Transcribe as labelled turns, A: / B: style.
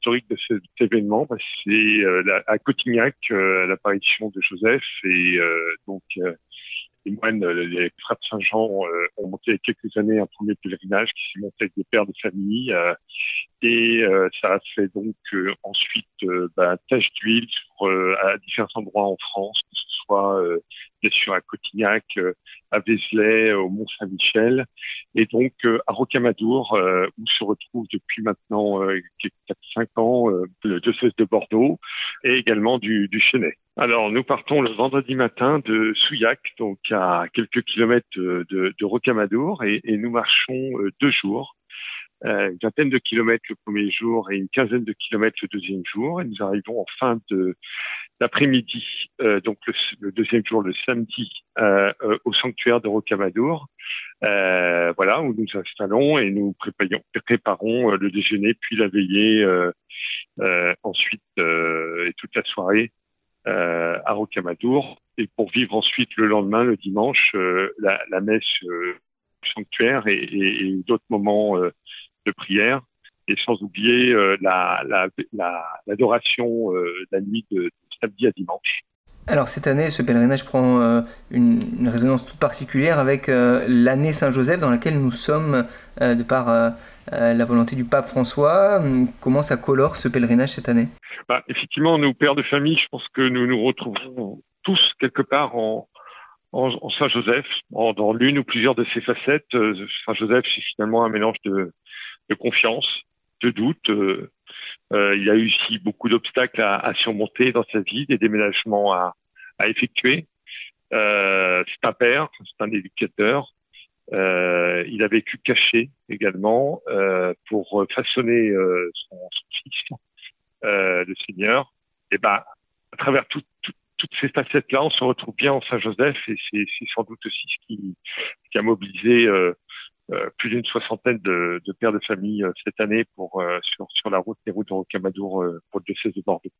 A: historique de cet événement, bah, c'est à Cotignac l'apparition de Joseph et donc les moines, les frères de Saint-Jean ont monté il y a quelques années un premier pèlerinage qui s'est monté avec des pères de famille et ça a fait donc ensuite bah, tâche d'huile à différents endroits en France, que ce soit sûr à Cotignac, euh, à Vézelay, au Mont-Saint-Michel, et donc euh, à Rocamadour, euh, où se retrouve depuis maintenant 4-5 ans le diocèse de Bordeaux et également du, du Chenet. Alors nous partons le vendredi matin de Souillac, donc à quelques kilomètres de, de, Rocamadour, et, nous marchons deux jours une vingtaine de kilomètres le premier jour et une quinzaine de kilomètres le deuxième jour. Et nous arrivons en fin de l'après-midi, euh, donc le, deuxième jour, le samedi, euh, euh, au sanctuaire de Rocamadour. Voilà, où nous installons et nous préparons, le déjeuner, puis la veillée, ensuite et toute la soirée à Rocamadour. Et pour vivre ensuite le lendemain, le dimanche, la, messe du sanctuaire et d'autres moments de prière et sans oublier la l'adoration la, la, la nuit de, samedi à dimanche.
B: Alors cette année, ce pèlerinage prend euh, une, résonance toute particulière avec euh, l'année Saint-Joseph dans laquelle nous sommes euh, de par la volonté du pape François. Comment ça colore ce pèlerinage cette année?
A: Bah, Effectivement, nous, pères de famille, je pense que nous nous retrouvons tous quelque part en, en, Saint-Joseph, dans l'une ou plusieurs de ses facettes. Saint-Joseph, c'est finalement un mélange de, de confiance, de doute, euh, il y a eu aussi beaucoup d'obstacles à, surmonter dans sa vie, des déménagements à, effectuer. Euh, c'est un père, c'est un éducateur. Euh, il a vécu caché également euh, pour façonner euh, son, fils, euh, le Seigneur. Et ben, à travers tout, tout, toutes ces facettes-là, on se retrouve bien en Saint-Joseph et c'est sans doute aussi ce qui, a mobilisé euh, euh, plus d'une soixantaine de, de, pères de famille euh, cette année pour euh, sur, sur la route des routes de Rocamadour pour le diocèse de Bordeaux.